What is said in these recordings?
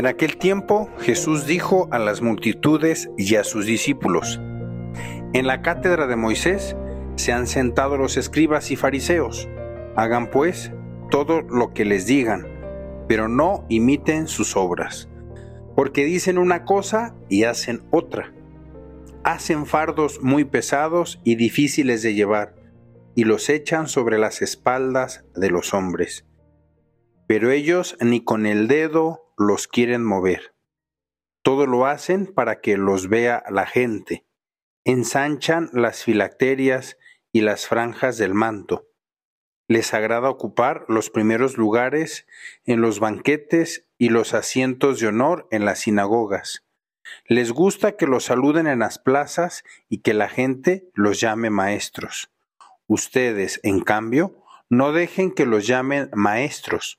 En aquel tiempo Jesús dijo a las multitudes y a sus discípulos, En la cátedra de Moisés se han sentado los escribas y fariseos. Hagan pues todo lo que les digan, pero no imiten sus obras, porque dicen una cosa y hacen otra. Hacen fardos muy pesados y difíciles de llevar, y los echan sobre las espaldas de los hombres. Pero ellos ni con el dedo los quieren mover. Todo lo hacen para que los vea la gente. Ensanchan las filacterias y las franjas del manto. Les agrada ocupar los primeros lugares en los banquetes y los asientos de honor en las sinagogas. Les gusta que los saluden en las plazas y que la gente los llame maestros. Ustedes, en cambio, no dejen que los llamen maestros,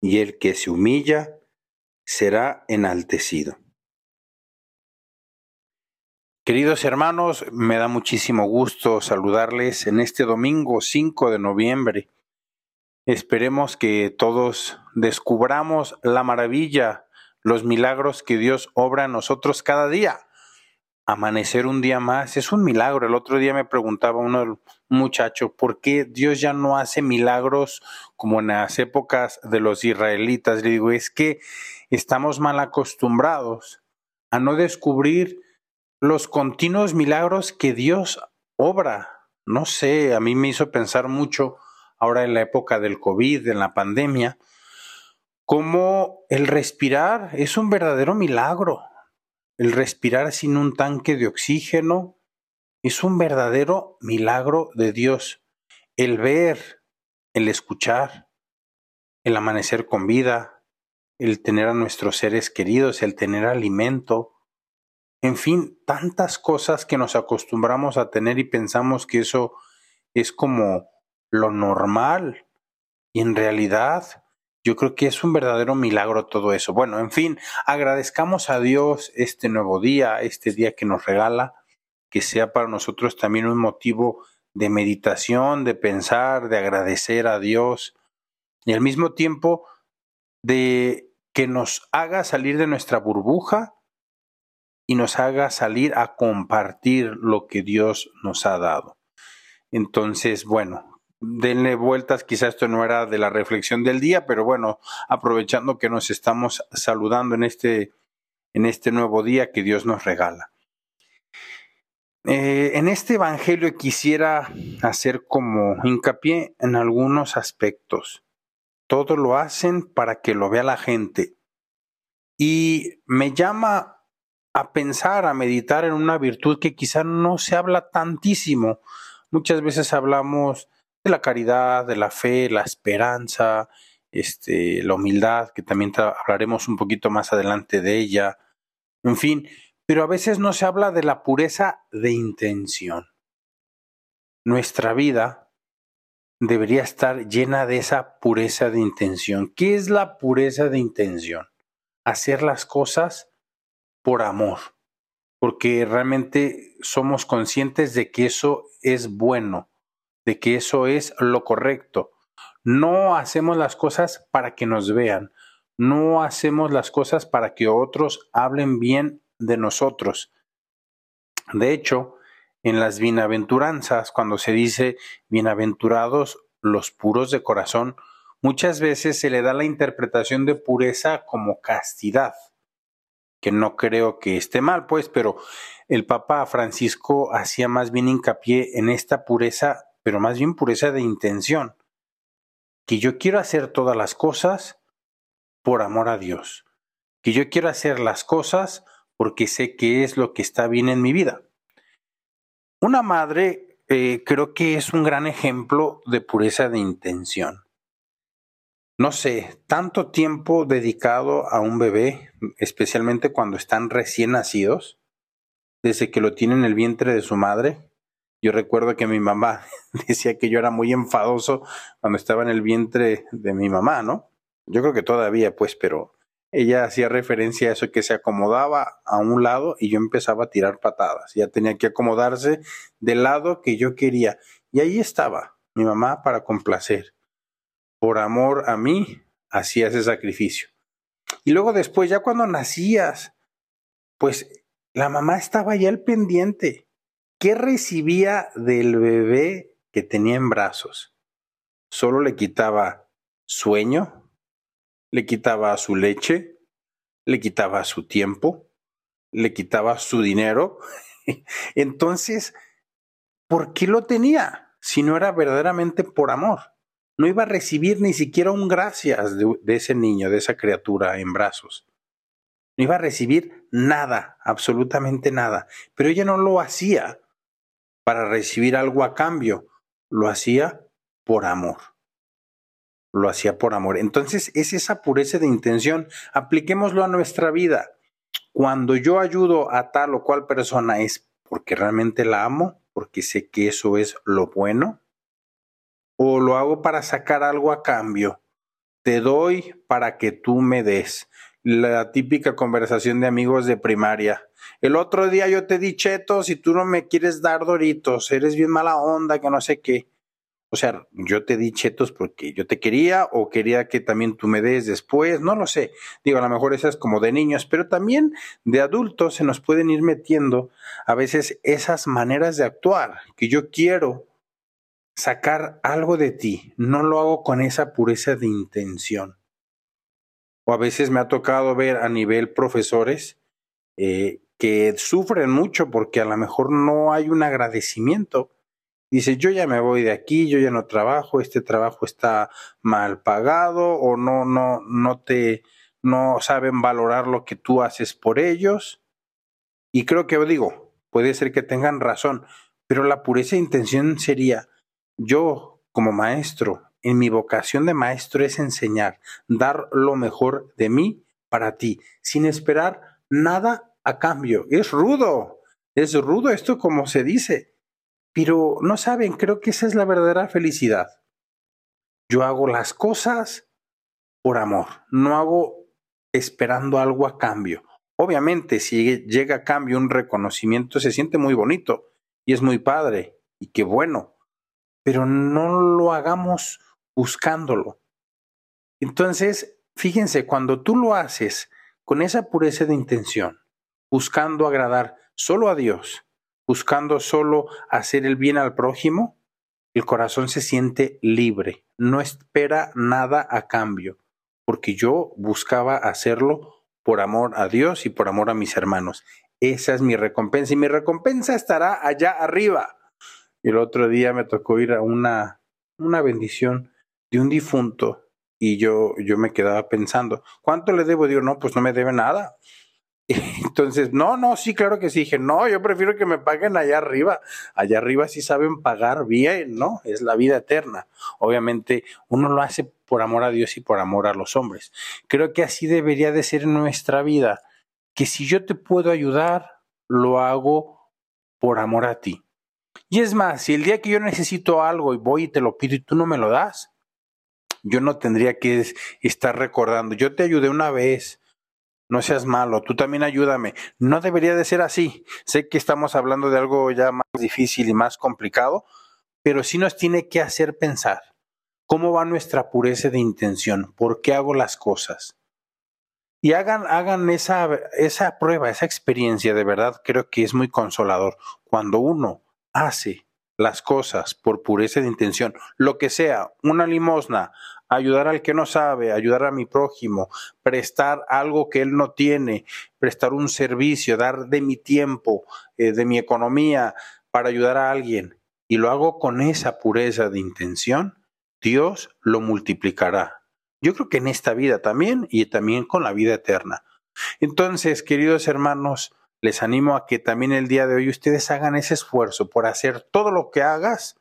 y el que se humilla será enaltecido. Queridos hermanos, me da muchísimo gusto saludarles en este domingo 5 de noviembre. Esperemos que todos descubramos la maravilla, los milagros que Dios obra en nosotros cada día amanecer un día más es un milagro. El otro día me preguntaba uno muchacho, ¿por qué Dios ya no hace milagros como en las épocas de los israelitas? Le digo, es que estamos mal acostumbrados a no descubrir los continuos milagros que Dios obra. No sé, a mí me hizo pensar mucho ahora en la época del COVID, en la pandemia, cómo el respirar es un verdadero milagro el respirar sin un tanque de oxígeno es un verdadero milagro de Dios. El ver, el escuchar, el amanecer con vida, el tener a nuestros seres queridos, el tener alimento, en fin, tantas cosas que nos acostumbramos a tener y pensamos que eso es como lo normal. Y en realidad yo creo que es un verdadero milagro todo eso. Bueno, en fin, agradezcamos a Dios este nuevo día, este día que nos regala, que sea para nosotros también un motivo de meditación, de pensar, de agradecer a Dios y al mismo tiempo de que nos haga salir de nuestra burbuja y nos haga salir a compartir lo que Dios nos ha dado. Entonces, bueno, denle vueltas, quizá esto no era de la reflexión del día, pero bueno, aprovechando que nos estamos saludando en este, en este nuevo día que Dios nos regala. Eh, en este Evangelio quisiera hacer como hincapié en algunos aspectos. Todo lo hacen para que lo vea la gente. Y me llama a pensar, a meditar en una virtud que quizá no se habla tantísimo. Muchas veces hablamos de la caridad, de la fe, la esperanza, este, la humildad, que también hablaremos un poquito más adelante de ella, en fin, pero a veces no se habla de la pureza de intención. Nuestra vida debería estar llena de esa pureza de intención. ¿Qué es la pureza de intención? Hacer las cosas por amor, porque realmente somos conscientes de que eso es bueno, de que eso es lo correcto. No hacemos las cosas para que nos vean, no hacemos las cosas para que otros hablen bien de nosotros. De hecho, en las bienaventuranzas, cuando se dice bienaventurados los puros de corazón, muchas veces se le da la interpretación de pureza como castidad, que no creo que esté mal, pues, pero el Papa Francisco hacía más bien hincapié en esta pureza pero más bien pureza de intención, que yo quiero hacer todas las cosas por amor a Dios, que yo quiero hacer las cosas porque sé que es lo que está bien en mi vida. Una madre eh, creo que es un gran ejemplo de pureza de intención. no sé, tanto tiempo dedicado a un bebé, especialmente cuando están recién nacidos, desde que lo tiene en el vientre de su madre. Yo recuerdo que mi mamá decía que yo era muy enfadoso cuando estaba en el vientre de mi mamá, ¿no? Yo creo que todavía, pues, pero ella hacía referencia a eso que se acomodaba a un lado y yo empezaba a tirar patadas. Ya tenía que acomodarse del lado que yo quería. Y ahí estaba mi mamá para complacer por amor a mí, hacía ese sacrificio. Y luego después, ya cuando nacías, pues la mamá estaba ya al pendiente. ¿Qué recibía del bebé que tenía en brazos? Solo le quitaba sueño, le quitaba su leche, le quitaba su tiempo, le quitaba su dinero. Entonces, ¿por qué lo tenía si no era verdaderamente por amor? no iba a recibir ni siquiera un gracias de, ese niño, de esa criatura en brazos. No iba a recibir nada, absolutamente nada. Pero ella no lo hacía para recibir algo a cambio, lo hacía por amor. Lo hacía por amor. Entonces es esa pureza de intención. Apliquémoslo a nuestra vida. Cuando yo ayudo a tal o cual persona es porque realmente la amo, porque sé que eso es lo bueno, o lo hago para sacar algo a cambio. Te doy para que tú me des. La típica conversación de amigos de primaria. El otro día yo te di chetos y tú no me quieres dar doritos. Eres bien mala onda, que no sé qué. O sea, yo te di chetos porque yo te quería o quería que también tú me des después, no lo sé. Digo, a lo mejor esas como de niños, pero también de adultos se nos pueden ir metiendo a veces esas maneras de actuar que yo quiero sacar algo de ti, no lo hago con esa pureza de intención. O a veces me ha tocado ver a nivel profesores eh, que sufren mucho porque a lo mejor no hay un agradecimiento. Dice, yo ya me voy de aquí, yo ya no trabajo, este trabajo está mal pagado o no, no, no te, no saben valorar lo que tú haces por ellos. Y creo que digo, puede ser que tengan razón, pero la pureza de intención sería, yo, como maestro, en mi vocación de maestro es enseñar, dar lo mejor de mí para ti, sin esperar nada a cambio. Es rudo, es rudo esto como se dice, pero no saben, creo que esa es la verdadera felicidad. Yo hago las cosas por amor, no hago esperando algo a cambio. Obviamente, si llega a cambio un reconocimiento, se siente muy bonito y es muy padre y qué bueno pero no lo hagamos buscándolo. Entonces, fíjense, cuando tú lo haces con esa pureza de intención, buscando agradar solo a Dios, buscando solo hacer el bien al prójimo, el corazón se siente libre, no espera nada a cambio, porque yo buscaba hacerlo por amor a Dios y por amor a mis hermanos. Esa es mi recompensa y mi recompensa estará allá arriba. El otro día me tocó ir a una, una bendición de un difunto y yo, yo me quedaba pensando, ¿cuánto le debo? Digo, no, pues no me debe nada. entonces, no, no, sí, claro que sí. Dije, no, yo prefiero que me paguen allá arriba. Allá arriba sí saben pagar bien, ¿no? Es la vida eterna. Obviamente, uno lo hace por amor a Dios y por amor a los hombres. Creo que así debería de ser nuestra vida, que si yo te puedo ayudar, lo hago por amor a ti. Y es más, si el día que yo necesito algo y voy y te lo pido y tú no me lo das, yo no tendría que estar recordando, yo te ayudé una vez, no seas malo, tú también ayúdame. No debería de ser así. Sé que estamos hablando de algo ya más difícil y más complicado, pero sí nos tiene que hacer pensar cómo va nuestra pureza de intención, por qué hago las cosas. Y hagan, hagan esa, esa prueba, esa experiencia, de verdad creo que es muy consolador. Cuando uno hace las cosas por pureza de intención, lo que sea, una limosna, ayudar al que no sabe, ayudar a mi prójimo, prestar algo que él no tiene, prestar un servicio, dar de mi tiempo, eh, de mi economía para ayudar a alguien, y lo hago con esa pureza de intención, Dios lo multiplicará. Yo creo que en esta vida también y también con la vida eterna. Entonces, queridos hermanos, les animo a que también el día de hoy ustedes hagan ese esfuerzo por hacer todo lo que hagas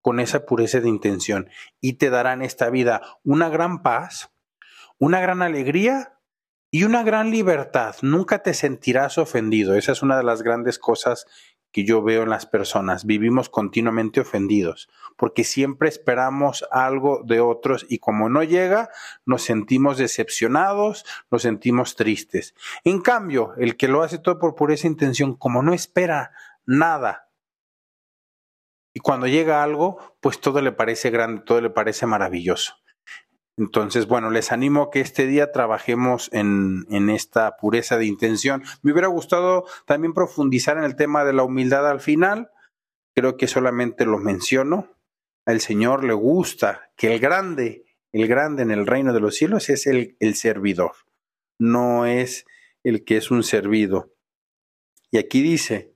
con esa pureza de intención y te dará en esta vida una gran paz, una gran alegría y una gran libertad. Nunca te sentirás ofendido. Esa es una de las grandes cosas que yo veo en las personas. Vivimos continuamente ofendidos porque siempre esperamos algo de otros y como no llega, nos sentimos decepcionados, nos sentimos tristes. En cambio, el que lo hace todo por pureza intención, como no espera nada, y cuando llega algo, pues todo le parece grande, todo le parece maravilloso. Entonces, bueno, les animo que este día trabajemos en, en, esta pureza de intención. Me hubiera gustado también profundizar en el tema de la humildad al final. Creo que solamente lo menciono. Al Señor le gusta que el grande, el grande en el reino de los cielos es el, el servidor, no es el que es un servido. Y aquí dice,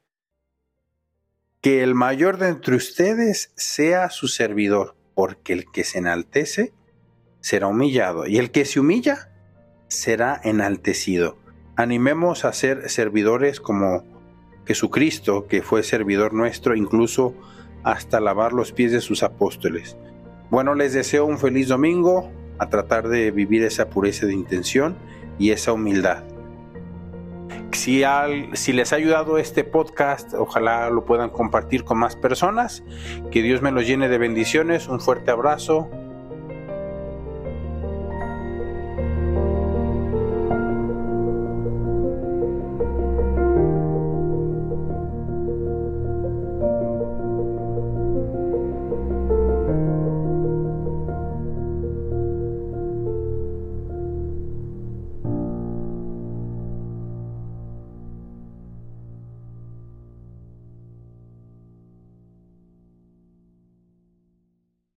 que el mayor de entre ustedes sea su servidor, porque el que se enaltece será humillado, y el que se humilla será enaltecido. Animemos a ser servidores como Jesucristo, que fue servidor nuestro, incluso hasta lavar los pies de sus apóstoles. Bueno, les deseo un feliz domingo, a tratar de vivir esa pureza de intención y esa humildad. Si, les ha ayudado este podcast, ojalá lo puedan compartir con más personas. Que Dios me los llene de bendiciones. Un fuerte abrazo